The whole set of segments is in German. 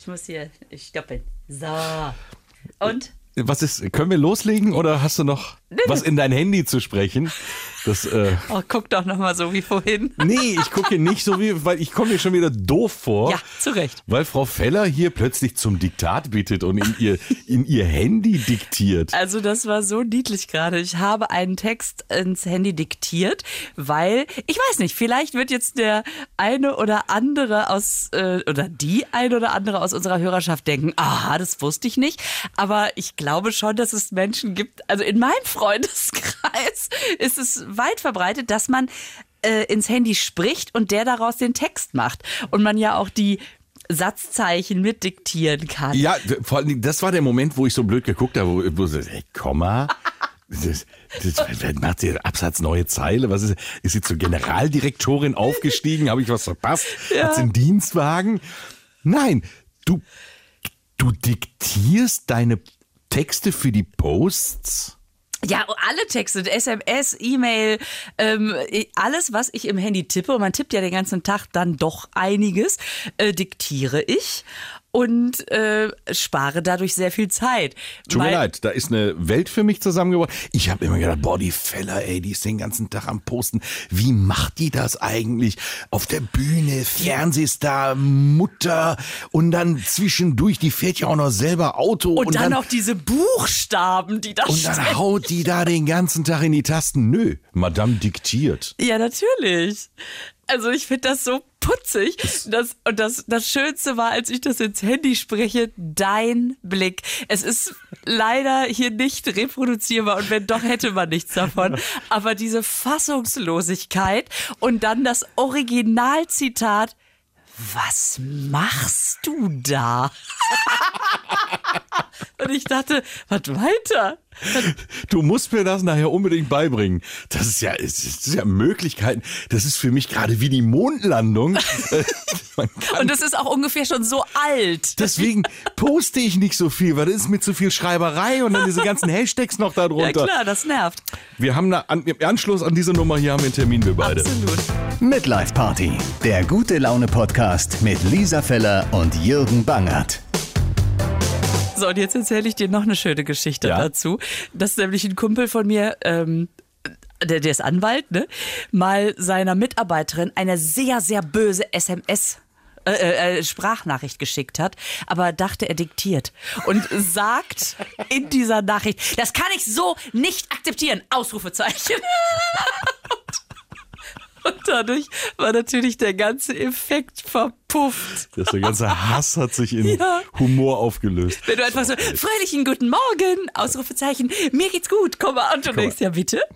Ich muss hier stoppen. So. Und? Was ist, können wir loslegen oder hast du noch was in dein Handy zu sprechen? Das, äh, Oh, guck doch nochmal so wie vorhin. nee, ich gucke nicht so wie, weil ich komme mir schon wieder doof vor. Ja, zu Recht. Weil Frau Feller hier plötzlich zum Diktat bittet und in ihr, in ihr Handy diktiert. Also das war so niedlich gerade. Ich habe einen Text ins Handy diktiert, weil ich weiß nicht, vielleicht wird jetzt der eine oder andere aus äh, oder die eine oder andere aus unserer Hörerschaft denken, aha, das wusste ich nicht. Aber ich glaube schon, dass es Menschen gibt. Also in meinem Freundeskreis ist es weit verbreitet, dass man äh, ins Handy spricht und der daraus den Text macht und man ja auch die Satzzeichen mitdiktieren kann. Ja, vor allen Dingen, das war der Moment, wo ich so blöd geguckt habe, wo, wo so, hey, Komma. Das, das, macht sie Absatz neue Zeile? Was ist, ist sie zur Generaldirektorin aufgestiegen? Habe ich was verpasst? Ja. Hat sie einen Dienstwagen? Nein, du, du diktierst deine Texte für die Posts? Ja, alle Texte, SMS, E-Mail, ähm, alles, was ich im Handy tippe, und man tippt ja den ganzen Tag dann doch einiges, äh, diktiere ich und äh, spare dadurch sehr viel Zeit. Tut mir leid, da ist eine Welt für mich zusammengebracht. Ich habe immer gedacht, boah, die Feller, ey, die ist den ganzen Tag am Posten. Wie macht die das eigentlich? Auf der Bühne, Fernsehstar, Mutter und dann zwischendurch, die fährt ja auch noch selber Auto. Und, dann, dann noch diese Buchstaben, die da und stehen. dann haut die da den ganzen Tag in die Tasten. Nö, Madame diktiert. Ja, natürlich. Also ich finde das so putzig. Das, und das, das Schönste war, als ich das ins Handy spreche, dein Blick. Es ist leider hier nicht reproduzierbar und wenn doch, hätte man nichts davon. Aber diese Fassungslosigkeit und dann das Originalzitat, was machst du da? und ich dachte, was weiter? Du musst mir das nachher unbedingt beibringen. Das ist ja, es ist ja Möglichkeiten. Das ist für mich gerade wie die Mondlandung. Und das ist auch ungefähr schon so alt. Deswegen poste ich nicht so viel, weil das ist mir zu viel Schreiberei und dann diese ganzen Hashtags noch da Ja drunter. klar, das nervt. wir haben eine, an, im Anschluss an diese Nummer hier haben wir einen Termin, wir beide. Absolut. Midlife Party, der gute Laune Podcast mit Lisa Feller und Jürgen Bangert. So, und jetzt erzähle ich dir noch eine schöne Geschichte Ja. dazu. Das ist nämlich ein Kumpel von mir, ähm, der, der ist Anwalt, ne? Mal seiner Mitarbeiterin eine sehr, sehr böse SMS äh, äh, Sprachnachricht geschickt hat, aber dachte, er diktiert und sagt in dieser Nachricht, das kann ich so nicht akzeptieren, Ausrufezeichen. Und dadurch war natürlich der ganze Effekt verpufft. Das der ganze Hass hat sich in Ja. Humor aufgelöst. Wenn du einfach so, fröhlichen guten Morgen, Ausrufezeichen, mir geht's gut, komm mal. Und du denkst, ja bitte.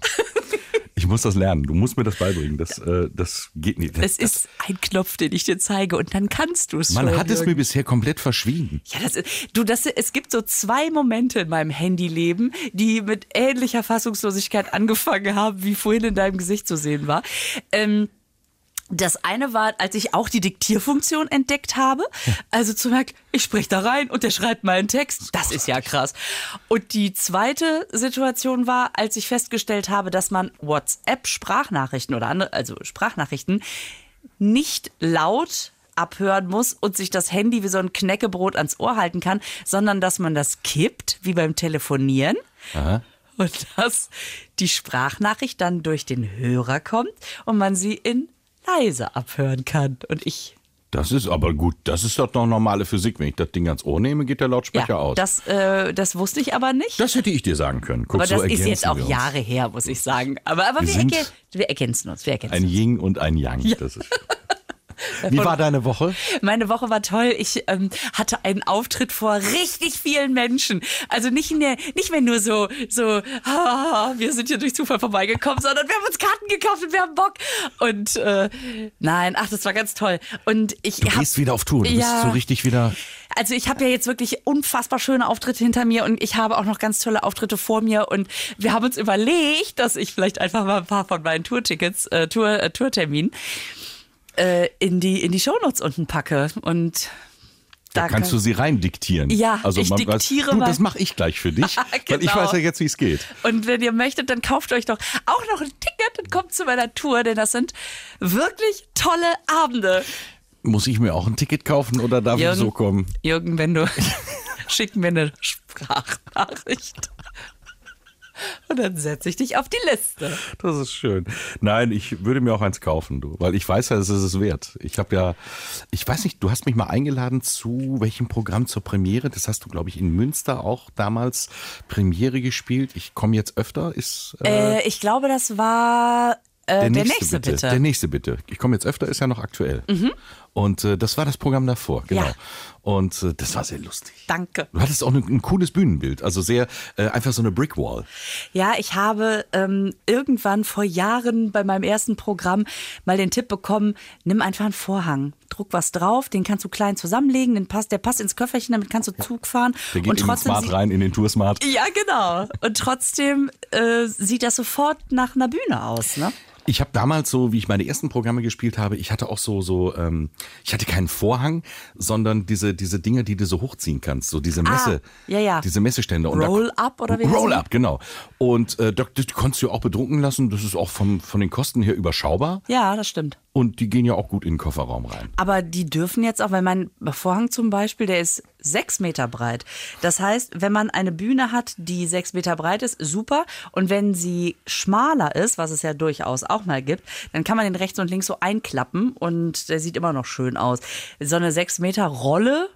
Ich muss das lernen. Du musst mir das beibringen. Das, äh, das geht nicht. Das, Es ist ein Knopf, den ich dir zeige und dann kannst du es man hat es mir bisher komplett verschwiegen. Ja, das ist, du, das, es gibt so zwei Momente in meinem Handyleben, die mit ähnlicher Fassungslosigkeit angefangen haben, wie vorhin in deinem Gesicht zu sehen war. Ähm, das eine war, als ich auch die Diktierfunktion entdeckt habe. Also zu merken, ich sprich da rein und der schreibt meinen Text. Das ist ja krass. Und die zweite Situation war, als ich festgestellt habe, dass man WhatsApp-Sprachnachrichten oder andere, also Sprachnachrichten, nicht laut abhören muss und sich das Handy wie so ein Knäckebrot ans Ohr halten kann, sondern dass man das kippt, wie beim Telefonieren. Und dass die Sprachnachricht dann durch den Hörer kommt und man sie in leise abhören kann. Und ich, Das ist aber gut. Das ist doch noch normale Physik. Wenn ich das Ding ans Ohr nehme, geht der Lautsprecher ja, aus. das, äh, das wusste ich aber nicht. Das hätte ich dir sagen können. Guck, aber so das ist ergänzen jetzt auch. Jahre her, muss ich sagen. Aber, aber Wir wir, ergän wir ergänzen uns. Wir ergänzen Ein uns. Yin und ein Yang. Das ist Wie war deine Woche? Meine Woche war toll. Ich ähm, hatte einen Auftritt vor richtig vielen Menschen. Also nicht mehr, nicht mehr nur so, so, ah, wir sind hier durch Zufall vorbeigekommen, sondern wir haben uns Karten gekauft und wir haben Bock. Und äh, nein, ach, das war ganz toll. Und ich Du hab, gehst wieder auf Tour. Du Ja. bist so richtig wieder. also ich habe ja jetzt wirklich unfassbar schöne Auftritte hinter mir und ich habe auch noch ganz tolle Auftritte vor mir und wir haben uns überlegt, dass ich vielleicht einfach mal ein paar von meinen Tourtickets, äh, Tour, äh, Tourterminen äh, in die in die Shownotes unten packe und Da kannst du sie rein diktieren. Ja, also ich man diktiere weiß, du, das mache ich gleich für dich, weil ich Genau. weiß ja jetzt, wie es geht. Und wenn ihr möchtet, dann kauft euch doch auch noch ein Ticket und kommt zu meiner Tour, denn das sind wirklich tolle Abende. Muss ich mir auch ein Ticket kaufen oder darf Jürgen, ich so kommen? Jürgen, wenn du schick mir eine Sprachnachricht. Und dann setze ich dich auf die Liste. Das ist schön. Nein, ich würde mir auch eins kaufen, du, weil ich weiß ja, es ist es wert. Ich habe ja, ich weiß nicht, du hast mich mal eingeladen zu welchem Programm zur Premiere? Das hast du, glaube ich, in Münster auch damals Premiere gespielt. Ich komme jetzt öfter. Ist äh, Äh, ich glaube, das war äh, der, nächste, bitte. Der nächste bitte. Ich komme jetzt öfter, ist ja noch aktuell. Und äh, das war das Programm davor, genau. Ja. Und äh, das war sehr lustig. Danke. Du hattest auch ein, ein cooles Bühnenbild, also sehr äh, einfach so eine Brickwall. Ja, ich habe ähm, irgendwann vor Jahren bei meinem ersten Programm mal den Tipp bekommen, nimm einfach einen Vorhang, druck was drauf, den kannst du klein zusammenlegen, den passt, der passt ins Köfferchen, damit kannst du Zug fahren. Der geht und in den trotzdem Smart rein, in den Tour Smart. Ja, genau. Und trotzdem äh, sieht das sofort nach einer Bühne aus, ne? Ich habe damals so, wie ich meine ersten Programme gespielt habe, ich hatte auch so so, ähm, ich hatte keinen Vorhang, sondern diese diese Dinge, die du so hochziehen kannst, so diese Messe, Ah, ja, ja. diese Messestände. Roll-up oder wie heißt Roll die? up, genau. Und äh, da, das konntest du auch bedrucken lassen. Das ist auch vom, von den Kosten her überschaubar Ja, das stimmt. und die gehen ja auch gut in den Kofferraum rein. Aber die dürfen jetzt auch, weil mein Vorhang zum Beispiel, der ist sechs Meter breit. Das heißt, wenn man eine Bühne hat, die sechs Meter breit ist, super. Und wenn sie schmaler ist, was es ja durchaus auch mal gibt, dann kann man den rechts und links so einklappen und der sieht immer noch schön aus. So eine sechs Meter Rolle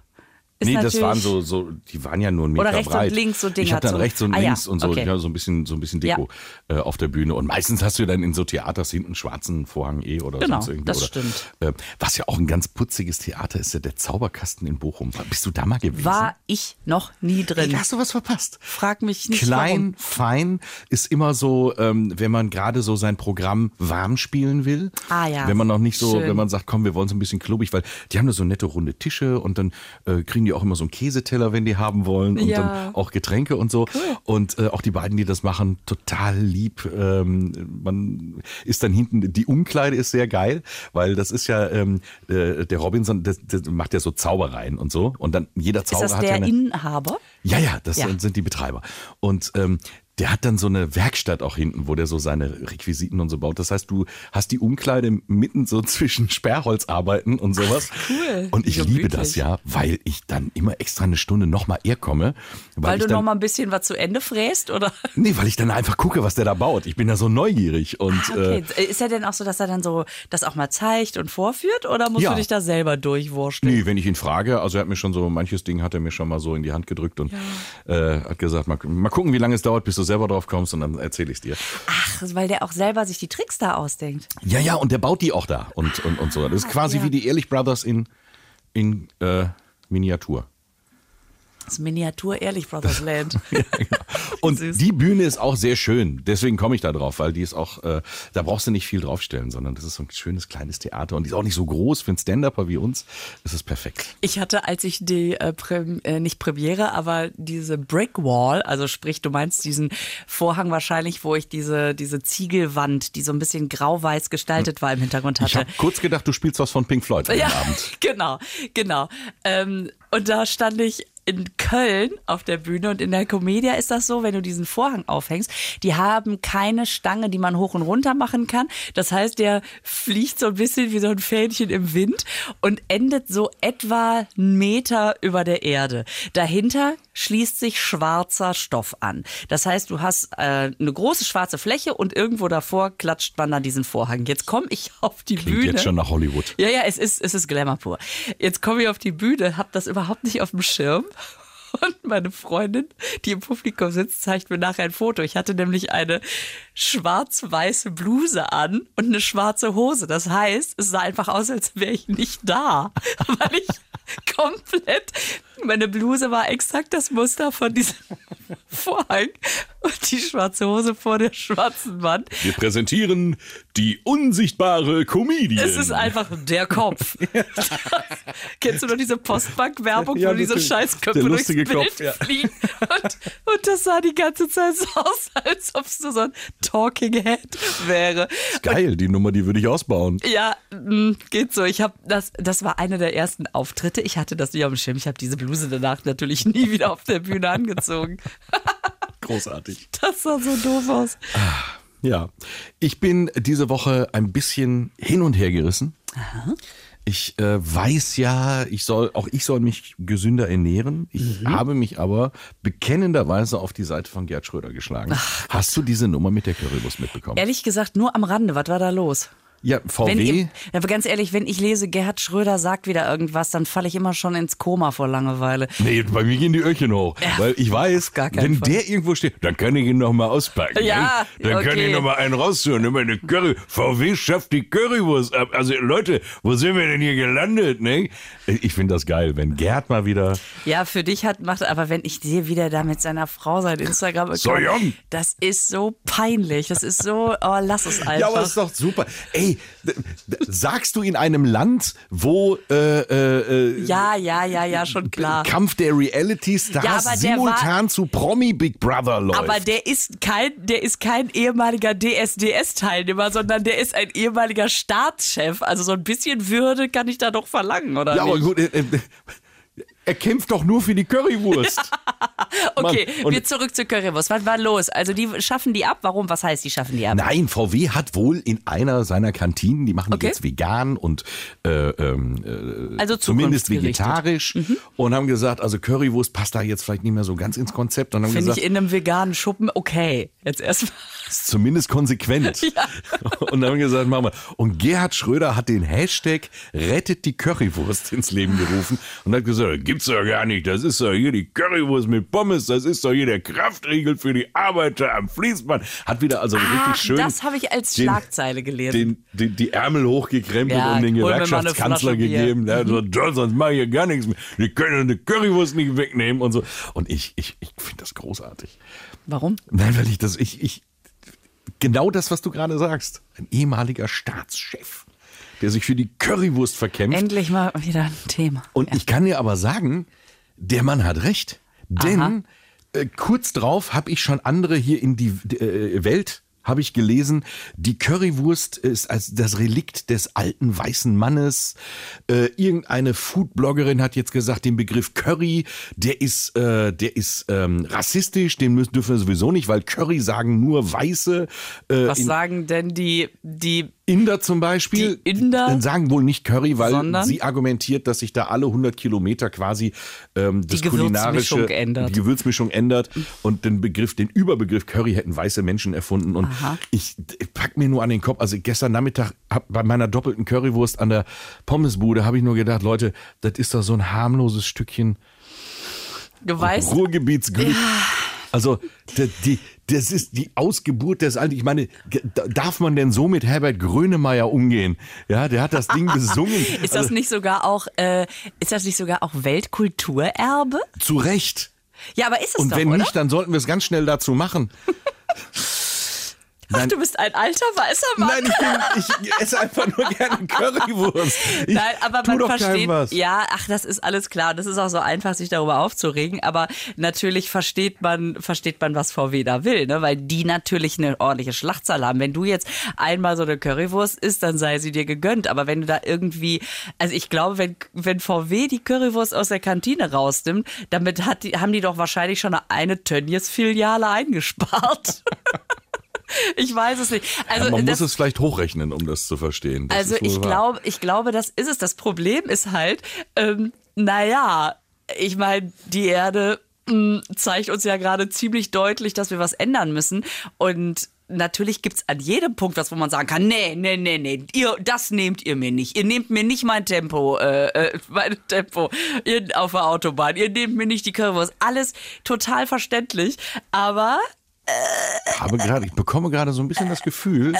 ist nee, das waren so, so, die waren ja nur einen Meter Oder rechts und breit. links so Dinger Ich habe dann rechts und Ah, ja, links und so, okay. ja, so ein bisschen, so ein bisschen Deko äh, auf der Bühne. Und meistens hast du dann in so Theaters hinten einen schwarzen Vorhang eh oder Genau, sonst irgendwie. das oder, stimmt. Äh, was ja auch ein ganz putziges Theater ist, ja der Zauberkasten in Bochum. Bist du da mal gewesen? War ich noch nie drin. Ey, hast du was verpasst? Frag mich nicht Klein, warum. fein ist immer so, ähm, wenn man gerade so sein Programm warm spielen will. Ah, ja. Wenn man noch nicht so, Schön. wenn man sagt, komm, wir wollen so ein bisschen klubbig, weil die haben da so nette runde Tische und dann äh, kriegen die auch immer so einen Käseteller, wenn die haben wollen und Ja. dann auch Getränke und so. Und äh, auch die beiden, die das machen, total lieb. Ähm, man ist dann hinten, die Umkleide ist sehr geil, weil das ist ja ähm, äh, der Robinson, der, der macht ja so Zaubereien und so. Und dann jeder Ist Zauberer das hat ja der eine. Inhaber? Ja, ja, das Ja. sind- sind die Betreiber. Und ähm, der hat dann so eine Werkstatt auch hinten, wo der so seine Requisiten und so baut. Das heißt, du hast die Umkleide mitten so zwischen Sperrholzarbeiten und sowas. cool. Und ich Gemütlich. liebe das ja, weil ich dann immer extra eine Stunde nochmal eher komme. Weil, ich du dann, noch mal ein bisschen was zu Ende fräst, oder? Nee, weil ich dann einfach gucke, was der da baut. Ich bin ja so neugierig. Und Ah, okay. äh, Ist er denn auch so, dass er dann so das auch mal zeigt und vorführt oder musst Ja. du dich da selber durchwurschteln? Nee, wenn ich ihn frage, also er hat mir schon so, manches Ding hat er mir schon mal so in die Hand gedrückt und äh, hat gesagt, mal, mal gucken, wie lange es dauert, bis du selber drauf kommst und dann erzähle ich dir. Ach, weil der auch selber sich die Tricks da ausdenkt. Ja, ja, und der baut die auch da und, und, und so. Das ist quasi ja. wie die Ehrlich Brothers in, in äh, Miniatur. Das Miniatur Ehrlich Brothers Land. Und Süß. die Bühne ist auch sehr schön. Deswegen komme ich da drauf, weil die ist auch, äh, da brauchst du nicht viel draufstellen, sondern das ist so ein schönes kleines Theater und die ist auch nicht so groß für einen Stand-Upper wie uns. Das ist perfekt. Ich hatte, als ich die, äh, Prem äh, nicht Premiere, aber diese Brick Wall, also sprich, du meinst diesen Vorhang wahrscheinlich, wo ich diese, diese Ziegelwand, die so ein bisschen grau-weiß gestaltet war, im Hintergrund Ich hatte. habe kurz gedacht, du spielst was von Pink Floyd heute Ja, Abend. genau, genau. Ähm, und da stand ich in Köln auf der Bühne und in der Comedia ist das so, wenn du diesen Vorhang aufhängst, die haben keine Stange, die man hoch und runter machen kann. Das heißt, der fliegt so ein bisschen wie so ein Fähnchen im Wind und endet so etwa einen Meter über der Erde. Dahinter schließt sich schwarzer Stoff an. Das heißt, du hast äh, eine große schwarze Fläche und irgendwo davor klatscht man dann diesen Vorhang. Jetzt komme ich auf die Klingt Bühne. jetzt schon nach Hollywood. Ja, ja, es ist, es ist Glamour pur. Jetzt komme ich auf die Bühne, habe das überhaupt nicht auf dem Schirm. Und meine Freundin, die im Publikum sitzt, zeigt mir nachher ein Foto. Ich hatte nämlich eine schwarz-weiße Bluse an und eine schwarze Hose. Das heißt, es sah einfach aus, als wäre ich nicht da. Weil ich komplett, meine Bluse war exakt das Muster von diesem Vorhang und die schwarze Hose vor der schwarzen Wand. Wir präsentieren die unsichtbare Comedian. Es ist einfach der Kopf. Kennst du noch diese Postbank-Werbung, Ja, wo diese. Scheißköpfe durchs Bild Kopf, ja. fliegen? Und, und das sah die ganze Zeit so aus, als ob es nur so ein Talking Head wäre. Geil, die Nummer, die würde ich ausbauen. Ja, mh, geht so. Ich habe das, das war einer der ersten Auftritte. Ich hatte das nicht auf dem Schirm. Ich habe diese Bluse danach natürlich nie wieder auf der Bühne angezogen. Großartig. Das sah so doof aus. Ja, ich bin diese Woche ein bisschen hin und her gerissen. Ich äh, weiß ja, ich soll, auch ich soll mich gesünder ernähren. Ich Mhm. habe mich aber bekennenderweise auf die Seite von Gerd Schröder geschlagen. Hast du diese Nummer mit der Currywurst mitbekommen? Ehrlich gesagt, nur am Rande. Was war da los? Ja, Wenn VW. ihr, aber ganz ehrlich, wenn ich lese, Gerhard Schröder sagt wieder irgendwas, dann falle ich immer schon ins Koma vor Langeweile. Nee, bei mir gehen die Öhrchen hoch. weil ich weiß, wenn Fall. der irgendwo steht, dann kann ich ihn noch mal auspacken. Ja, ne? Dann kann okay. ich noch mal einen rausholen. Immer eine Curry. VW schafft die Currywurst ab. Also Leute, wo sind wir denn hier gelandet? Ne? Ich finde das geil, wenn Gerd mal wieder. Ja, für dich hat macht, aber wenn ich sehe, wie der da mit seiner Frau sein Instagram So jung. das ist so peinlich. Das ist so, oh, lass es einfach. Ja, aber ist doch super. Ey, sagst du in einem Land, wo äh, äh, äh, ja, ja, ja, ja, schon klar. Kampf der Reality Stars Ja, aber der simultan zu Promi Big Brother läuft? Aber der ist kein, der ist kein ehemaliger DSDS-Teilnehmer, sondern der ist ein ehemaliger Staatschef. Also so ein bisschen Würde kann ich da doch verlangen, oder ja, aber nicht? gut, äh, äh, er kämpft doch nur für die Currywurst. Okay, wir zurück zu Currywurst. Was war los? Also die schaffen die ab. Warum? Was heißt, die schaffen die ab? Nein, VW hat wohl in einer seiner Kantinen, die machen die Okay. jetzt vegan und äh, ähm, äh, Also zumindest vegetarisch und haben gesagt, also Currywurst passt da jetzt vielleicht nicht mehr so ganz ins Konzept Finde ich in einem veganen Schuppen okay. Jetzt erstmal. ist zumindest konsequent. Und haben gesagt, machen wir. Und Gerhard Schröder hat den Hashtag Rettet die Currywurst ins Leben gerufen und hat gesagt, gibt's doch gar nicht. Das ist doch hier die Currywurst mit Pommes. Das ist doch hier der Kraftriegel für die Arbeiter am Fließband. Hat wieder also Ah, richtig schön. das habe ich als den- Schlagzeile gelesen. den, den, die Ärmel hochgekrempelt Ja, und den Gewerkschaftskanzler. Mhm. gegeben. Der gesagt, "John, sonst mache ich hier gar nichts mehr. Die können eine Currywurst nicht wegnehmen und so. Und ich, ich, ich finde das großartig. Warum? Nein, weil ich das, ich, ich, genau das, was du gerade sagst. Ein ehemaliger Staatschef, der sich für die Currywurst verkämpft. Endlich mal wieder ein Thema. Und ich kann dir aber sagen, der Mann hat recht. Denn äh, kurz drauf habe ich schon andere hier in die äh, Welt habe ich gelesen, die Currywurst ist als das Relikt des alten weißen Mannes. Äh, irgendeine Foodbloggerin hat jetzt gesagt, den Begriff Curry, der ist, äh, der ist ähm, rassistisch, den müssen, dürfen wir sowieso nicht, weil Curry sagen nur Weiße. Äh, Was sagen denn die, die Inder zum Beispiel Die Inder? sagen wohl nicht Curry, weil Sondern? sie argumentiert, dass sich da alle 100 Kilometer quasi ähm, das Die kulinarische Gewürzmischung ändert. die Gewürzmischung ändert und den Begriff, den Überbegriff Curry hätten weiße Menschen erfunden und Aha. ich, ich pack mir nur an den Kopf. Also gestern Nachmittag hab, bei meiner doppelten Currywurst an der Pommesbude habe ich nur gedacht, Leute, das ist doch so ein harmloses Stückchen du weißt, Ruhrgebietsglück. Also die, die, das ist die Ausgeburt des Alten. Ich meine, darf man denn so mit Herbert Grönemeyer umgehen? Ja, der hat das Ding besungen. ist das also, nicht sogar auch, äh, ist das nicht sogar auch Weltkulturerbe? zu Recht. Ja, aber ist es Und doch, wenn oder? nicht, dann sollten wir es ganz schnell dazu machen. Ach, du bist ein alter weißer Mann. Nein, ich, bin, ich esse einfach nur gerne Currywurst. Ich Nein, aber man versteht, ja, ach, das ist alles klar. Das ist auch so einfach, sich darüber aufzuregen. Aber natürlich versteht man, versteht man, was VW da will, ne? Weil die natürlich eine ordentliche Schlachtzahl haben. Wenn du jetzt einmal so eine Currywurst isst, dann sei sie dir gegönnt. Aber wenn du da irgendwie, also ich glaube, wenn, wenn VW die Currywurst aus der Kantine rausnimmt, damit hat die, haben die doch wahrscheinlich schon eine Tönnies-Filiale eingespart. ich weiß es nicht. Also Ja, man das, muss es vielleicht hochrechnen, um das zu verstehen. Das also ich glaube, ich glaube, das ist es. Das Problem ist halt, ähm, naja, ich meine, die Erde mh, zeigt uns ja gerade ziemlich deutlich, dass wir was ändern müssen. Und natürlich gibt's an jedem Punkt was, wo man sagen kann, nee, nee, nee, nee, ihr, das nehmt ihr mir nicht. Ihr nehmt mir nicht mein Tempo, äh, äh, mein Tempo ihr, auf der Autobahn. Ihr nehmt mir nicht die Currywurst. Alles total verständlich. Aber habe gerade, ich bekomme gerade so ein bisschen das Gefühl,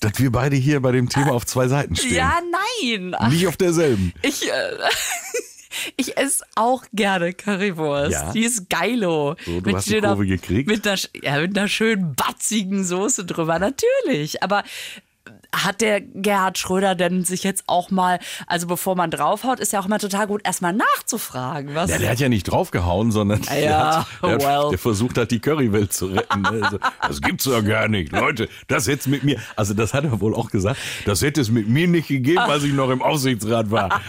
dass wir beide hier bei dem Thema auf zwei Seiten stehen. ja, nein. Ach, Nicht auf derselben. Ich, äh, ich esse auch gerne Currywurst. Ja? Die ist geilo. So, du hast die Kurve gekriegt? Mit einer, ja, mit einer schönen batzigen Soße drüber, natürlich. Aber hat der Gerhard Schröder denn sich jetzt auch mal, also bevor man draufhaut, ist ja auch immer total gut, erstmal nachzufragen, was. Ja, der hat ja nicht draufgehauen, sondern der, Ja, hat, der, well. hat, der versucht hat, die Currywelt zu retten. Also, das gibt's doch gar nicht. Leute, das hätte es mit mir, also das hat er wohl auch gesagt, das hätte es mit mir nicht gegeben, als ich noch im Aufsichtsrat war.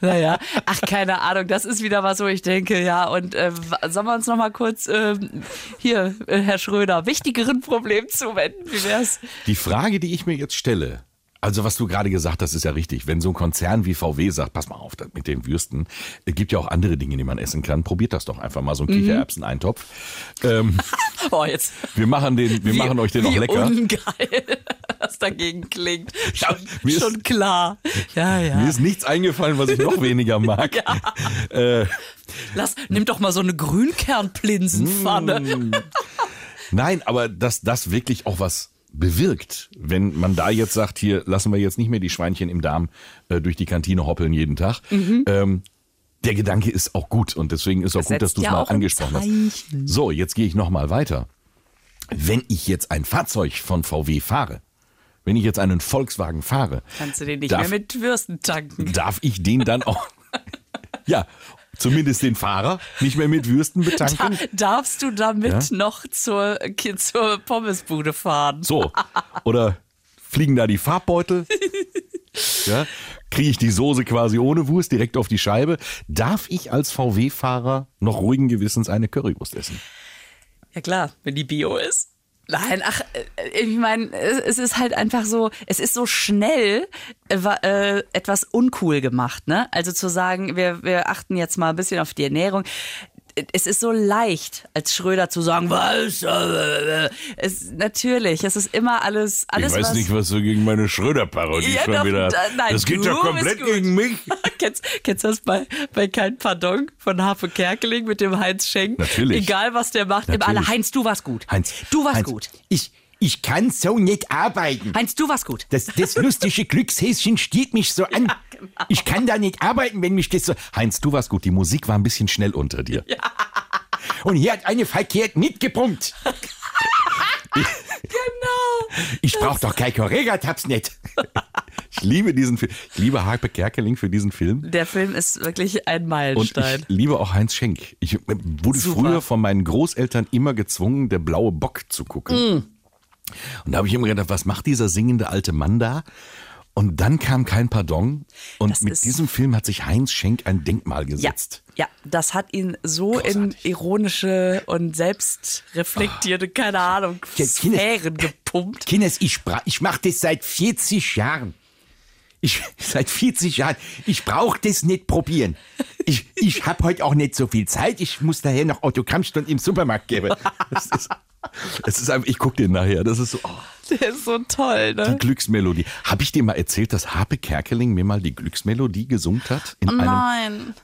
Naja, ach, keine Ahnung, das ist wieder was, wo ich denke, ja, und äh, sollen wir uns noch mal kurz ähm, hier, äh, Herr Schröder, wichtigeren Problemen zuwenden? Wie wär's? die Frage, die ich mir jetzt stelle, Also was du gerade gesagt hast, ist ja richtig. Wenn so ein Konzern wie VW sagt, pass mal auf, mit den Würsten, es gibt ja auch andere Dinge, die man essen kann. Probiert das doch einfach mal, so ein Mhm. Kichererbsen-Eintopf. Ähm, Oh, jetzt. wir machen den, wir Wie- machen euch den auch lecker. ungeil das dagegen klingt. Schon, mir ist- schon klar. Ja, ja. Mir ist nichts eingefallen, was ich noch weniger mag. Äh, Lass, nimm doch mal so eine Grünkernplinsenpfanne. Mm. Nein, aber dass das wirklich auch was bewirkt, wenn man da jetzt sagt, hier lassen wir jetzt nicht mehr die Schweinchen im Darm äh, durch die Kantine hoppeln jeden Tag. Ähm, der Gedanke ist auch gut und deswegen ist auch gut, dass du es ja mal angesprochen hast. So, jetzt gehe ich noch mal weiter. Wenn ich jetzt ein Fahrzeug von VW fahre, wenn ich jetzt einen Volkswagen fahre, Kannst du den nicht darf, mehr mit Würsten tanken. darf ich den dann auch, ja, zumindest den Fahrer nicht mehr mit Würsten Da, betanken? darfst du damit Ja? noch zur, zur Pommesbude fahren? So. Oder fliegen da die Farbbeutel? Ja? Kriege ich die Soße quasi ohne Wurst direkt auf die Scheibe? Darf ich als VW-Fahrer noch ruhigen Gewissens eine Currywurst essen? Ja klar, wenn die Bio ist. Nein, ach, äh, ich meine, es ist halt einfach so, es ist so schnell äh, äh, etwas uncool gemacht, ne? Also zu sagen, wir, wir achten jetzt mal ein bisschen auf die Ernährung. Es ist so leicht, als Schröder zu sagen, was? Es, natürlich, es ist immer alles, alles ich weiß was, nicht, was du gegen meine Schröder-Parodie Ja, schon doch, wieder. nein, das geht ja komplett gegen mich. kennst, kennst du das bei, bei Kein Pardon von Harpe Kerkeling mit dem Heinz Schenk? Natürlich. Egal, was der macht, immer alle, Natürlich. Heinz, du warst gut. Heinz, du warst Heinz, gut. Ich, ich kann so nicht arbeiten. Heinz, du warst gut. Das, das lustige Glückshäschen stiert mich so an. genau. Ich kann da nicht arbeiten, wenn mich das so. Heinz, du warst gut. Die Musik war ein bisschen schnell unter dir. Und hier hat eine verkehrt mitgepumpt. Genau. Ich brauch doch kein Korregatabs nicht. Ich liebe diesen Film. Ich liebe Harpe Kerkeling für diesen Film. Der Film ist wirklich ein Und Meilenstein. ich liebe auch Heinz Schenk. Ich äh, wurde Super. früher von meinen Großeltern immer gezwungen, der blaue Bock zu gucken. Mm. Und da habe ich immer gedacht, was macht dieser singende alte Mann da? Und dann kam kein Pardon. Und Das mit diesem Film hat sich Heinz Schenk ein Denkmal ja, gesetzt. ja, das hat ihn so Großartig. in ironische und selbstreflektierte, keine Ahnung, Ja, Kines- gepumpt. Kinders, ich, ich mache das seit 40 Jahren. Ich, seit 40 Jahren. Ich brauche das nicht probieren. Ich, ich habe heute auch nicht so viel Zeit. Ich muss daher noch Autogrammstunden im Supermarkt geben. Es ist, es ist einfach, ich gucke den nachher. Das ist so, oh, Der ist so toll, die ne? Glücksmelodie. Habe ich dir mal erzählt, dass Harpe Kerkeling mir mal die Glücksmelodie gesungen hat? In einem, Nein.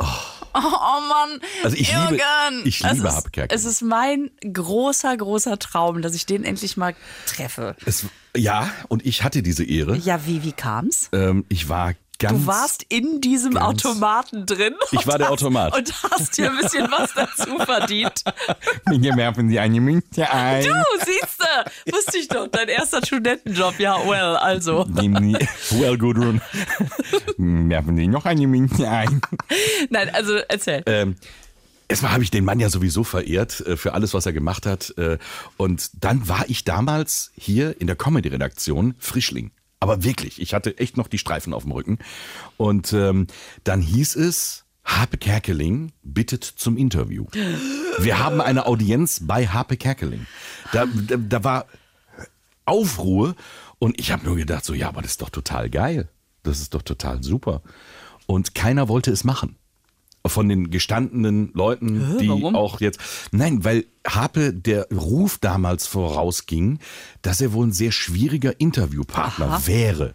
Oh. Mann. Also ich liebe- Jürgen. ich Es liebe ist- Kerkeling. Es ist mein großer, großer Traum, dass ich den endlich mal treffe. es, ja, und ich hatte diese Ehre. Ja, wie, wie kam's? Ähm, ich war ganz. Du warst in diesem Automaten drin. Ich war der Automat. Und hast dir ein bisschen was dazu verdient. Mir werfen Sie eine Münze ein. Du, siehst du, wusste ich doch, dein erster Studentenjob. Ja, well, also. Nehmen Sie, well, Gudrun. Werfen Sie noch eine Münze ein. Nein, also erzähl. Ähm, Erstmal habe ich den Mann ja sowieso verehrt äh, für alles, was er gemacht hat. Äh, und dann war ich damals hier in der Comedy-Redaktion Frischling. Aber wirklich, ich hatte echt noch die Streifen auf dem Rücken. Und ähm, dann hieß es, Harpe Kerkeling bittet zum Interview. Wir haben eine Audienz bei Harpe Kerkeling. Da, da, da war Aufruhr und ich habe nur gedacht, so ja, aber das ist doch total geil. Das ist doch total super. Und keiner wollte es machen. Von den gestandenen Leuten, die warum? auch jetzt. Nein, weil Harpe der Ruf damals vorausging, dass er wohl ein sehr schwieriger Interviewpartner Aha. wäre.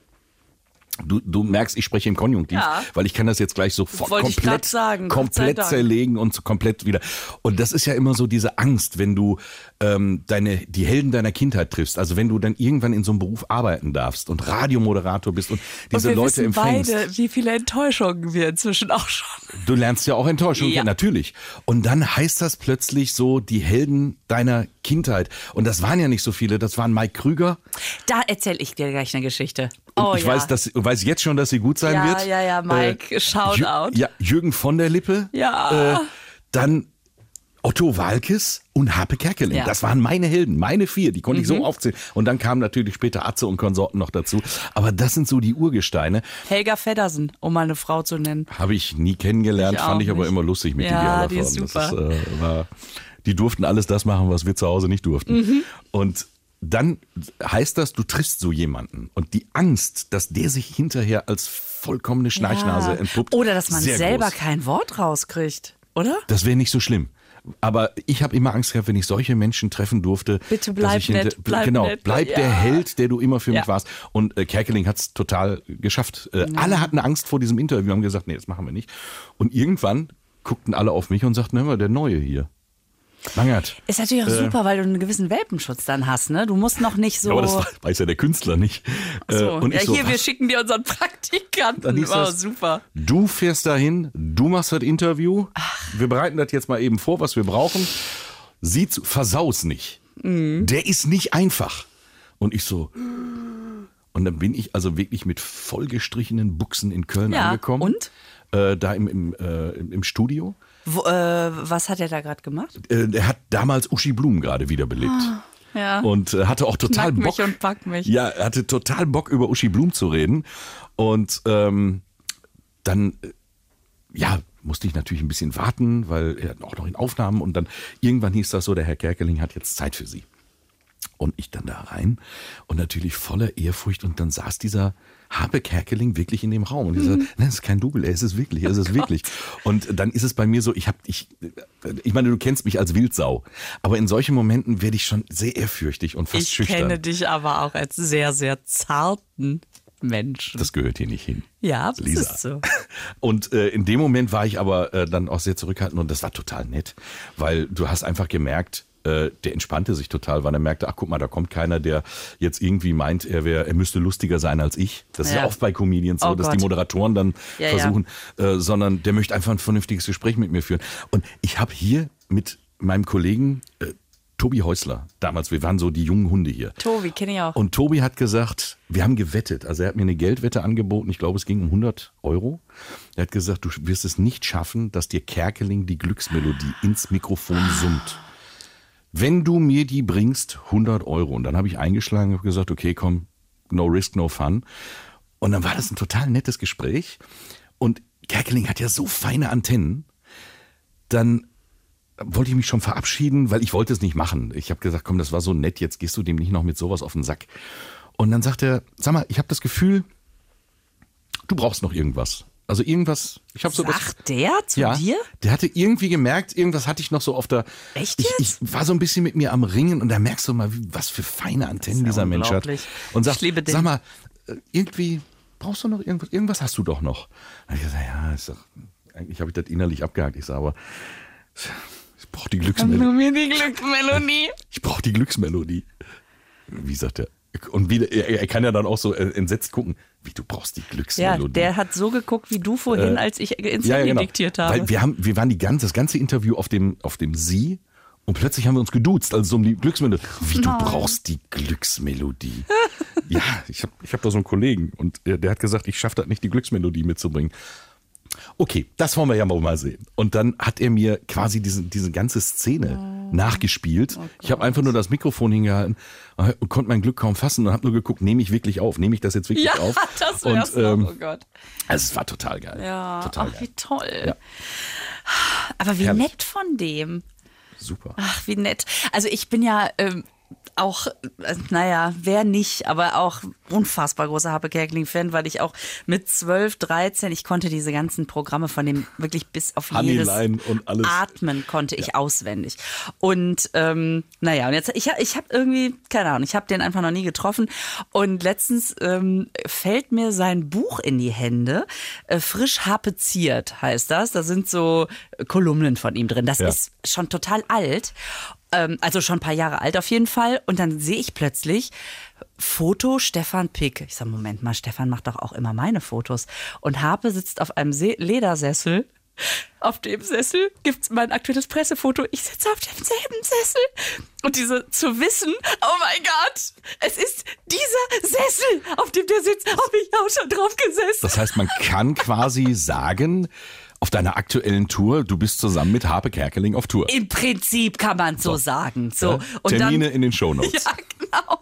Du, du merkst, ich spreche im Konjunktiv, Ja. weil ich kann das jetzt gleich sofort komplett, sagen, komplett zerlegen und so komplett wieder. Und das ist ja immer so diese Angst, wenn du ähm, deine die Helden deiner Kindheit triffst. Also wenn du dann irgendwann in so einem Beruf arbeiten darfst und Radiomoderator bist und diese und wir Leute empfängst. beide, wie viele Enttäuschungen wir inzwischen auch schon. Du lernst ja auch Enttäuschung, Ja. natürlich. Und dann heißt das plötzlich so, die Helden deiner Kindheit. Und das waren ja nicht so viele, das waren Mike Krüger. Da erzähle ich dir gleich eine Geschichte. Oh ich ja. weiß, dass, weiß jetzt schon, dass sie gut sein Ja, wird. Äh, ja, ja, Mike, Shoutout. Jü- Ja, Jürgen von der Lippe. Ja. Äh, dann Otto Walkes und Harpe Kerkeling. Ja. Mhm. Das waren meine Helden, meine vier, die konnte ich so aufzählen. Und dann kamen natürlich später Atze und Konsorten noch dazu. Aber das sind so die Urgesteine. Helga Feddersen, um mal eine Frau zu nennen. Habe ich nie kennengelernt, Ich fand ich aber nicht. immer lustig mit Ja, den die ist Das super. ist, äh, war, die durften alles das machen, was wir zu Hause nicht durften. Mhm. Und dann heißt das, du triffst so jemanden. Und die Angst, dass der sich hinterher als vollkommene Schnarchnase Ja. entpuppt. Oder dass man selber groß. kein Wort rauskriegt, oder? Das wäre nicht so schlimm. Aber ich habe immer Angst gehabt, wenn ich solche Menschen treffen durfte. Bitte bleib nett, bleib genau, nett. bleib der Ja. Held, der du immer für Ja. mich warst. Und äh, Kerkeling hat es total geschafft. Äh, Alle hatten Angst vor diesem Interview, haben gesagt, nee, das machen wir nicht. Und irgendwann guckten alle auf mich und sagten, hör mal, der Neue hier. Mangert. Ist natürlich auch super, weil du einen gewissen Welpenschutz dann hast, ne? Du musst noch nicht so. Aber das weiß ja der Künstler nicht. Äh, so. und ja, ich so, hier, wir was? schicken dir unseren Praktikanten. hieß Oh, das, super. Du fährst dahin, du machst das Interview. Wir bereiten das jetzt mal eben vor, was wir brauchen. Sieh zu, versaus nicht. Mhm. Der ist nicht einfach. Und ich so. Und dann bin ich also wirklich mit vollgestrichenen Buchsen in Köln Ja, angekommen. und? Äh, da im, im, äh, im im Studio. Wo, äh, was hat er da gerade gemacht? Äh, der hat damals Uschi Blum gerade wiederbelebt. Ja. Und äh, hatte auch total Knack mich Bock. und pack mich. Ja, er hatte total Bock, über Uschi Blum zu reden. Und ähm, dann, äh, ja, musste ich natürlich ein bisschen warten, weil er auch noch in Aufnahmen und dann irgendwann hieß das so, der Herr Kerkeling hat jetzt Zeit für Sie. Und ich dann da rein und natürlich voller Ehrfurcht und dann saß dieser Habe Kerkeling wirklich in dem Raum und ich so, nein, das ist kein Double, er ist es wirklich, er ist es wirklich. Und dann ist es bei mir so, ich habe ich ich meine, du kennst mich als Wildsau, aber in solchen Momenten werde ich schon sehr ehrfürchtig und fast Ich schüchtern. kenne dich aber auch als sehr, sehr zarten Menschen. Das gehört hier nicht hin. ja, das Lisa. ist so. Und äh, in dem Moment war ich aber äh, dann auch sehr zurückhaltend und das war total nett, weil du hast einfach gemerkt, äh, der entspannte sich total, weil er merkte, ach guck mal, da kommt keiner, der jetzt irgendwie meint, er wäre, er müsste lustiger sein als ich. Das ist ja Ja. oft bei Comedians so, Oh dass Gott. die Moderatoren dann Ja, ja. versuchen, Äh, sondern der möchte einfach ein vernünftiges Gespräch mit mir führen. Und ich habe hier mit meinem Kollegen äh, Tobi Häusler, damals, wir waren so die jungen Hunde hier. Tobi, kenne ich auch. Und Tobi hat gesagt, wir haben gewettet. Also er hat mir eine Geldwette angeboten. Ich glaube, es ging um 100 Euro. Er hat gesagt, du wirst es nicht schaffen, dass dir Kerkeling die Glücksmelodie ins Mikrofon summt. Wenn du mir die bringst, 100 Euro. Und dann habe ich eingeschlagen und gesagt, okay, komm, no risk, no fun. Und dann war das ein total nettes Gespräch. Und Kerkeling hat ja so feine Antennen. Dann wollte ich mich schon verabschieden, weil ich wollte es nicht machen. Ich habe gesagt, komm, das war so nett, jetzt gehst du dem nicht noch mit sowas auf den Sack. Und dann sagt er, sag mal, ich habe das Gefühl, du brauchst noch irgendwas. Also irgendwas, ich habe so Sagt der zu ja, dir? Der hatte irgendwie gemerkt, irgendwas hatte ich noch so auf der. Echt ich, jetzt? ich war so ein bisschen mit mir am Ringen und da merkst du mal, was für feine Antennen ja dieser Mensch hat. Und sagt, Ich sag mal, äh, irgendwie brauchst du noch irgendwas? Irgendwas hast du doch noch. Hab ich gesagt, ja, ist doch, eigentlich habe ich das innerlich abgehakt. Ich sage, aber ich brauche die Glücksmelodie. Mir die Glücksmelodie. Ich brauche die Glücksmelodie. Wie sagt er? Und wie, er, er kann ja dann auch so äh, entsetzt gucken, wie du brauchst die Ja, Glücksmelodie. der hat so geguckt wie du vorhin, als ich ins Handy diktiert habe. genau. Weil wir haben, wir waren die ganze, das ganze Interview auf dem, auf dem Sie und plötzlich haben wir uns geduzt, also so um die Glücksmelodie. Wie du brauchst die Glücksmelodie. ja, ich habe ich hab da so einen Kollegen und der, der hat gesagt, ich schaffe das nicht, die Glücksmelodie mitzubringen. Okay, das wollen wir ja mal sehen. Und dann hat er mir quasi diese, diese ganze Szene nachgespielt. ich habe einfach nur das Mikrofon hingehalten und konnte mein Glück kaum fassen und habe nur geguckt, nehme ich wirklich auf? Nehme ich das jetzt wirklich ja, auf? das und, ähm, noch, oh Gott. also es war total geil. Ja, total ach, geil. wie toll. Ja. Aber wie Herrlich. nett von dem. Super. Ach, wie nett. Also ich bin ja ähm, auch, äh, naja, wer nicht, aber auch unfassbar großer Happe Kerkeling-Fan, weil ich auch mit 12, 13, ich konnte diese ganzen Programme von dem wirklich bis auf jedes und alles. Atmen konnte ich auswendig. Und ähm, naja, und jetzt, ich, ich habe irgendwie, keine Ahnung, ich habe den einfach noch nie getroffen. Und letztens ähm, fällt mir sein Buch in die Hände. Äh, Frisch hapeziert heißt das. Da sind so Kolumnen von ihm drin. Das Ja. ist schon total alt. Ähm, also schon ein paar Jahre alt auf jeden Fall. Und dann sehe ich plötzlich Foto Stefan Pick. Ich sage, Moment mal, Stefan macht doch auch immer meine Fotos. Und Harpe sitzt auf einem Se Ledersessel. Auf dem Sessel gibt's mein aktuelles Pressefoto. Ich sitze auf demselben Sessel. Und diese zu wissen, oh mein Gott, es ist dieser Sessel, auf dem der sitzt, habe ich auch schon drauf gesessen. Das heißt, man kann quasi sagen, auf deiner aktuellen Tour, du bist zusammen mit Harpe Kerkeling auf Tour. Im Prinzip kann man so, sagen. So. Ja? Und Termine dann, in den Shownotes. Ja, genau.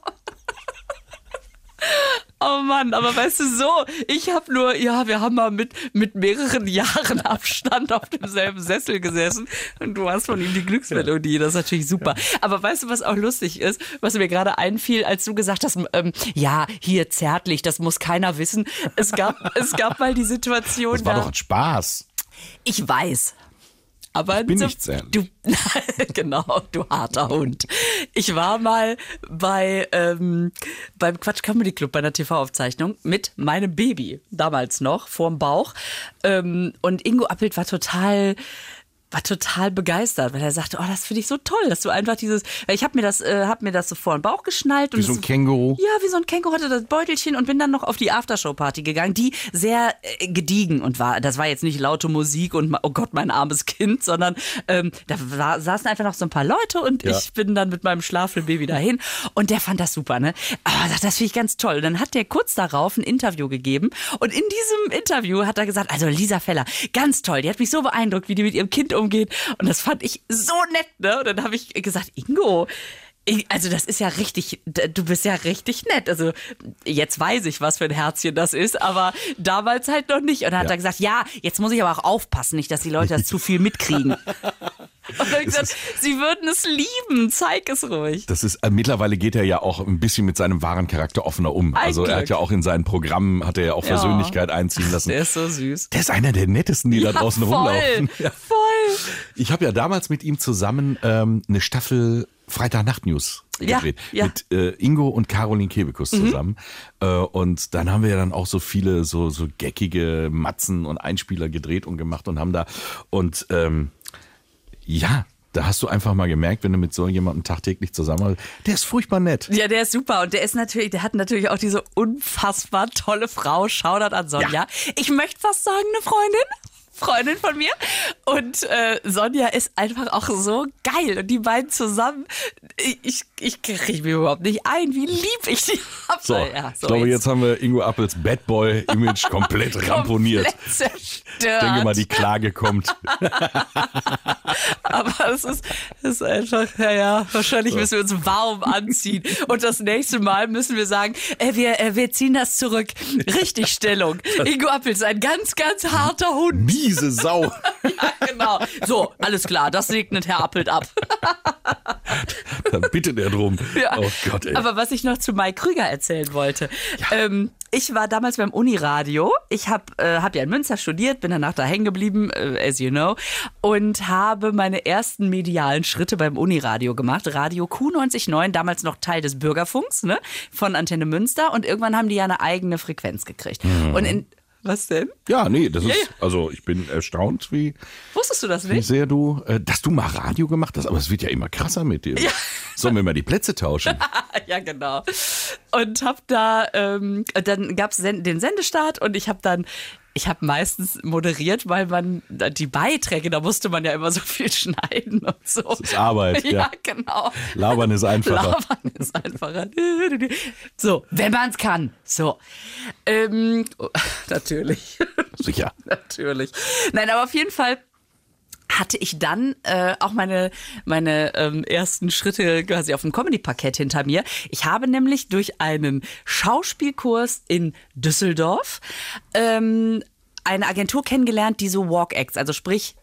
Oh Mann, aber weißt du so, ich habe nur, ja, wir haben mal mit, mit mehreren Jahren Abstand auf demselben Sessel gesessen und du hast von ihm die Glücksmelodie, das ist natürlich super. Aber weißt du, was auch lustig ist, was mir gerade einfiel, als du gesagt hast, ähm, ja, hier zärtlich, das muss keiner wissen. Es gab, es gab mal die Situation, Das war da, doch ein Spaß. Ich weiß. Aber bin so, nicht zärtlich. du, genau, du harter Hund. Ich war mal bei ähm, beim Quatsch Comedy Club bei einer TV-Aufzeichnung mit meinem Baby damals noch vorm Bauch ähm, und Ingo Appelt war total war total begeistert, weil er sagte, oh, das finde ich so toll, dass du einfach dieses, ich habe mir das, äh, hab mir das so vor den Bauch geschnallt und Wie so ein Känguru. ja, wie so ein Känguru hatte das Beutelchen und bin dann noch auf die Aftershow-Party gegangen, die sehr äh, gediegen und war. Das war jetzt nicht laute Musik und oh Gott, mein armes Kind, sondern ähm, da war, saßen einfach noch so ein paar Leute und Ja. ich bin dann mit meinem Schlafbaby dahin und der fand das super, ne? Aber er das finde ich ganz toll. Und dann hat der kurz darauf ein Interview gegeben und in diesem Interview hat er gesagt, also Lisa Feller, ganz toll, die hat mich so beeindruckt, wie die mit ihrem Kind umgeht und das fand ich so nett, ne? Und dann habe ich gesagt, Ingo, Also das ist ja richtig, du bist ja richtig nett. Also jetzt weiß ich, was für ein Herzchen das ist, aber damals halt noch nicht. Und dann hat Ja. er gesagt, ja, jetzt muss ich aber auch aufpassen, nicht, dass die Leute das zu viel mitkriegen. Und dann gesagt, sie würden es lieben, zeig es ruhig. Das ist, äh, mittlerweile geht er ja auch ein bisschen mit seinem wahren Charakter offener um. Ein also er hat Glück. ja auch in seinen Programmen, hat er ja auch Ja. Persönlichkeit einziehen lassen. Der ist so süß. Der ist einer der nettesten, die da Ja, draußen voll, rumlaufen. Ja. voll. Ich habe ja damals mit ihm zusammen ähm, eine Staffel Freitagnacht News Ja, gedreht. ja. Mhm. Mit äh, Ingo und Caroline Kebekus zusammen. Äh, und dann haben wir ja dann auch so viele so, so geckige Matzen und Einspieler gedreht und gemacht und haben da und ähm, ja, da hast du einfach mal gemerkt, wenn du mit so jemandem tagtäglich zusammen der ist furchtbar nett. Ja, der ist super und der ist natürlich, der hat natürlich auch diese unfassbar tolle Frau. Shoutout an Sonja. Ja. Ich möchte fast sagen, eine Freundin. Freundin von mir. Und äh, Sonja ist einfach auch so geil. Und die beiden zusammen, ich, ich, kriege mir überhaupt nicht ein, wie lieb ich die habe. So, ja, ich glaube, jetzt haben wir Ingo Appels Bad Boy Image komplett ramponiert. komplett zerstört. Ich denke mal, die Klage kommt. Aber es ist, ist einfach, naja, wahrscheinlich müssen wir uns warm anziehen. Und das nächste Mal müssen wir sagen, äh, wir, äh, wir ziehen das zurück. Richtig Stellung. Ingo Appel ist ein ganz, ganz harter Hund. Miese Sau. Ja, genau. So, alles klar, das segnet Herr Appelt ab. Da bittet er drum. Ja. Oh Gott, ey. Aber was ich noch zu Mike Krüger erzählen wollte. Ähm, ich war damals beim Uniradio. Ich habe äh, hab ja in Münster studiert, bin danach da hängen geblieben, äh, as you know, und habe meine ersten medialen Schritte beim Uniradio gemacht. Radio Q909, damals noch Teil des Bürgerfunks, ne, von Antenne Münster. Und irgendwann haben die ja eine eigene Frequenz gekriegt. Und in, was denn? Ja, nee, das Ja, ist, ja. also ich bin erstaunt, wie, Wusstest du das wie nicht? sehr du, äh, dass du mal Radio gemacht hast, aber es wird ja immer krasser mit dir. Sollen wir mal die Plätze tauschen? ja, genau. Und hab da, ähm, dann gab es den Sendestart und ich habe dann, ich habe meistens moderiert, weil man die Beiträge, da musste man ja immer so viel schneiden und so. Das ist Arbeit, ja. ja. genau. Labern ist einfacher. Labern ist einfacher. So, wenn man es kann. So. Ähm, oh, natürlich. Sicher. Natürlich. Nein, aber auf jeden Fall hatte ich dann äh, auch meine meine ähm, ersten Schritte quasi auf dem Comedy-Parkett hinter mir. Ich habe nämlich durch einen Schauspielkurs in Düsseldorf ähm, eine Agentur kennengelernt, die so Walk-Acts, also sprich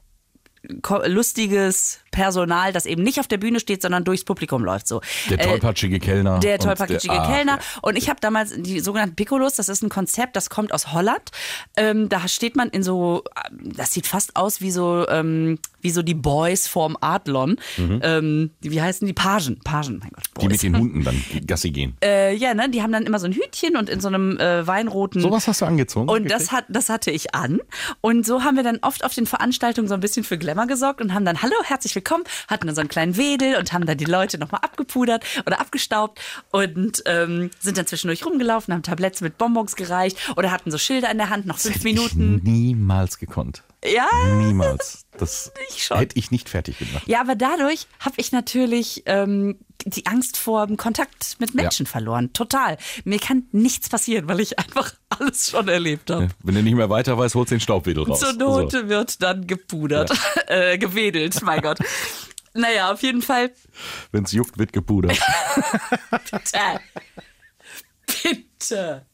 lustiges Personal, das eben nicht auf der Bühne steht, sondern durchs Publikum läuft so. Der Äh, tollpatschige Kellner. der tollpatschige ah, Kellner. Und ich habe damals die sogenannten Piccolos, das ist ein Konzept, das kommt aus Holland. Ähm, da steht man in so, das sieht fast aus wie so, ähm, wie so die Boys vorm Adlon. Ähm, wie heißen die? Pagen. Pagen, mein Gott. Mhm. Die Boys. mit den Hunden dann Gassi gehen. äh, ja, ne? Die haben dann immer so ein Hütchen und in so einem äh, weinroten. Sowas hast du angezogen? Und das, hat, das hatte ich an. Und so haben wir dann oft auf den Veranstaltungen so ein bisschen für Glamour gesorgt und haben dann, hallo, herzlich willkommen, hatten dann so einen kleinen Wedel und haben dann die Leute nochmal abgepudert oder abgestaubt und ähm, sind dann zwischendurch rumgelaufen, haben Tabletts mit Bonbons gereicht oder hatten so Schilder in der Hand, noch fünf Minuten. Ich niemals gekonnt. Ja, Niemals. Das Ich hätte ich nicht fertig gemacht. ja, aber dadurch habe ich natürlich ähm, die Angst vor dem Kontakt mit Menschen verloren. Total. Mir kann nichts passieren, weil ich einfach alles schon erlebt habe. Wenn du nicht mehr weiter weißt, holst du den Staubwedel raus. Zur Not So. wird dann gepudert, äh, gewedelt, mein Gott. Naja, auf jeden Fall. Wenn es juckt, wird gepudert. Bitte. Bitte.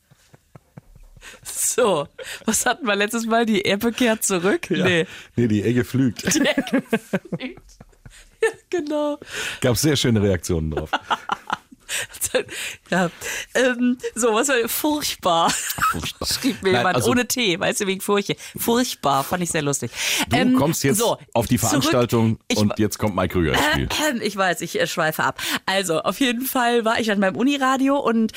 So, was hatten wir letztes Mal? Die Ebbe kehrt zurück? Nee. Nee, die Egge flügt. Ja, genau. Gab sehr schöne Reaktionen drauf. Ja. Ähm, so, was war furchtbar. Furchtbar. Schrieb mir Nein, jemand also- ohne T, weißt du, wegen Furche. Furchtbar, fand ich sehr lustig. Du Ähm, kommst jetzt so, auf die. Veranstaltung Ich und jetzt kommt Mike Krüger ins Spiel. Ähm, Ich weiß, ich äh, schweife ab. Also, auf jeden Fall war ich dann beim Uniradio und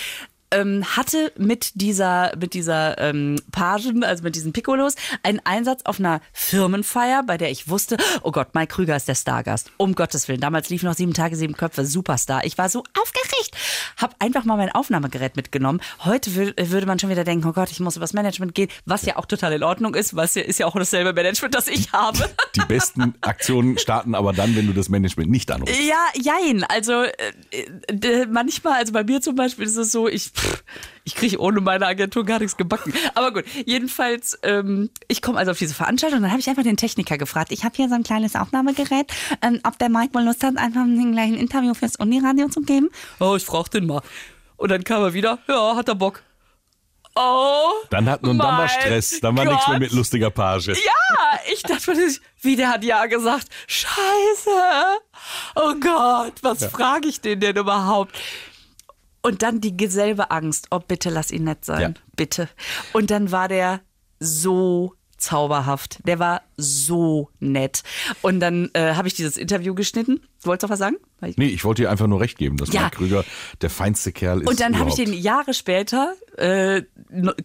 ähm, hatte mit dieser, mit dieser ähm, Pagen, also mit diesen Piccolos, einen Einsatz auf einer Firmenfeier, bei der ich wusste, oh Gott, Mike Krüger ist der Stargast. Um Gottes Willen. Damals lief noch sieben Tage, sieben Köpfe, Superstar. Ich war so aufgeregt. Hab einfach mal mein Aufnahmegerät mitgenommen. Heute wür- würde man schon wieder denken, oh Gott, ich muss übers Management gehen, was ja auch total in Ordnung ist, was ja, ist ja auch dasselbe Management, das ich habe. Die besten Aktionen starten aber dann, wenn du das Management nicht anrufst. Ja, jein. Also äh, äh, manchmal, also bei mir zum Beispiel ist es so, ich, pff, ich kriege ohne meine Agentur gar nichts gebacken. Aber gut, jedenfalls, ähm, ich komme also auf diese Veranstaltung und dann habe ich einfach den Techniker gefragt. Ich habe hier so ein kleines Aufnahmegerät, ähm, ob der Mike mal Lust hat, einfach ein Interview fürs Uniradio zu geben. Oh, ich frage den mal. Und dann kam er wieder, ja, hat er Bock. Oh. Dann hat nun dann war Stress, dann war nichts mehr mit lustiger Page. Ja, ich dachte mir, wie der hat ja gesagt, scheiße, oh Gott, was frage ich den denn überhaupt? Und dann die selbe Angst, oh bitte lass ihn nett sein, Ja. bitte. Und dann war der so zauberhaft, der war so nett. Und dann äh, habe ich dieses Interview geschnitten. Du wolltest doch was sagen? Ich- Nee, ich wollte dir einfach nur recht geben, dass Ja. Mike Krüger der feinste Kerl ist. Und dann habe ich den Jahre später äh,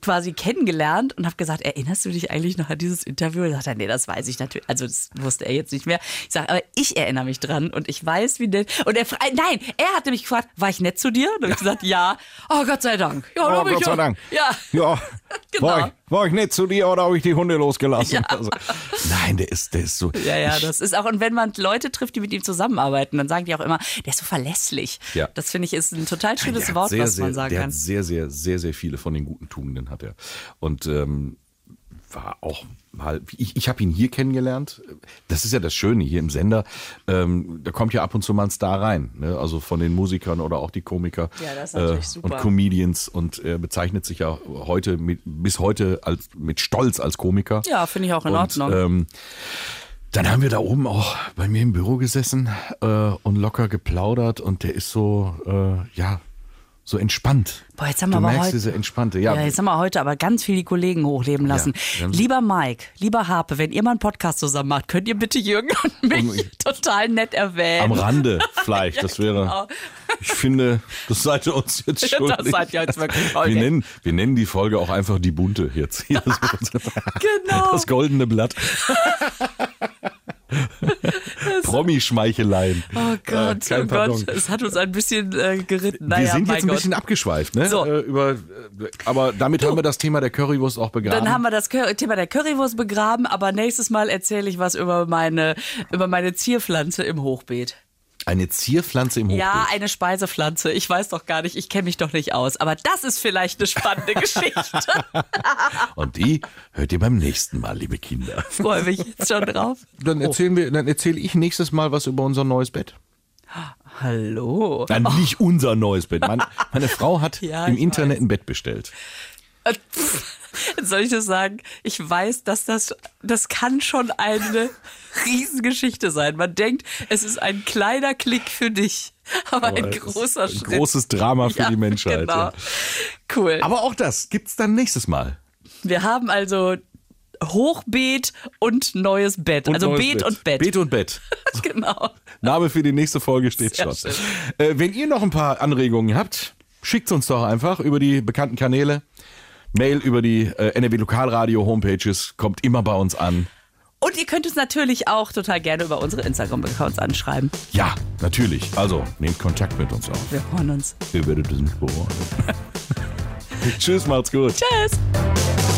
quasi kennengelernt und habe gesagt, erinnerst du dich eigentlich noch an dieses Interview? Er sagt nee, das weiß ich natürlich. Also das wusste er jetzt nicht mehr. Ich sage, aber ich erinnere mich dran und ich weiß, wie nett. Und er fra- äh, nein, er hatte mich gefragt, war ich nett zu dir? Und dann habe ich gesagt, ja. Oh Gott sei Dank. Ja, Oh, Gott ich sei ja- Dank. Ja. Ja, Genau. war, ich, war ich nett zu dir oder habe ich die Hunde losgelassen? Also, nein, der ist, der ist so. Ja, ja, das ist auch, und wenn man Leute trifft, die mit ihm zusammenarbeiten, dann sagen die auch immer, der ist so verlässlich. Ja. Das finde ich ist ein total schönes Wort, sehr, was man sehr, sagen der kann. hat sehr, sehr, sehr, sehr viele von den guten Tugenden hat er. Und ähm, war auch mal, ich, ich habe ihn hier kennengelernt. Das ist ja das Schöne hier im Sender. Ähm, da kommt ja ab und zu mal ein Star rein. Ne? Also von den Musikern oder auch die Komiker Ja, das ist natürlich äh, super. und Comedians. Und er bezeichnet sich ja heute mit, bis heute als mit Stolz als Komiker. Ja, finde ich auch in und, Ordnung. Ähm, dann haben wir da oben auch bei mir im Büro gesessen äh, und locker geplaudert und der ist so, äh, ja, so entspannt. Boah, jetzt haben wir du aber merkst heute- diese entspannte. Ja, Ja, jetzt haben wir heute aber ganz viele Kollegen hochleben lassen. wir haben- lieber Mike, lieber Harpe, wenn ihr mal einen Podcast zusammen macht, könnt ihr bitte Jürgen und mich total nett erwähnen. am Rande vielleicht. Das wäre, genau. ich finde, das seid ihr uns jetzt Das schuldig. seid ihr jetzt wirklich wir, schuldig. nennen, wir nennen die Folge auch einfach die bunte jetzt. Genau. Das goldene Blatt. Promi-Schmeicheleien. Oh Gott, Äh, kein oh Pardon. Gott, es hat uns ein bisschen äh, geritten. Naja, wir sind jetzt ein Gott. bisschen abgeschweift, ne? So. Äh, über, äh, aber damit haben wir das Thema der Currywurst auch begraben. Dann haben wir das Cur- Thema der Currywurst begraben, aber nächstes Mal erzähle ich was über meine, über meine Zierpflanze im Hochbeet. Eine Zierpflanze im Hochbeet. Ja, eine Speisepflanze. Ich weiß doch gar nicht, ich kenne mich doch nicht aus. Aber das ist vielleicht eine spannende Geschichte. Und die hört ihr beim nächsten Mal, liebe Kinder. Freue mich jetzt schon drauf. Dann erzählen wir, dann erzähle ich nächstes Mal was über unser neues Bett. Hallo. Nein, nicht unser neues Bett. Meine, meine Frau hat Ja, im Internet ein Bett bestellt. Soll ich das sagen? Ich weiß, dass das, das kann schon eine Riesengeschichte sein. Man denkt, es ist ein kleiner Klick für dich, aber, ein es ist großer ein Schritt. großes Drama für Ja, die Menschheit. Genau. Ja. Cool. Aber auch das gibt's dann nächstes Mal. Wir haben also Hochbeet und neues Bett. Und also neues Beet und Bett. Beet und Bett. genau. Name für die nächste Folge steht Sehr schon. Äh, wenn ihr noch ein paar Anregungen habt, schickt uns doch einfach über die bekannten Kanäle. Mail über die äh, NRW Lokalradio Homepages kommt immer bei uns an. Und ihr könnt uns natürlich auch total gerne über unsere Instagram-Accounts anschreiben. Ja, natürlich. Also nehmt Kontakt mit uns auf. Wir freuen uns. Ihr werdet es nicht bereuen. Tschüss, macht's gut. Tschüss.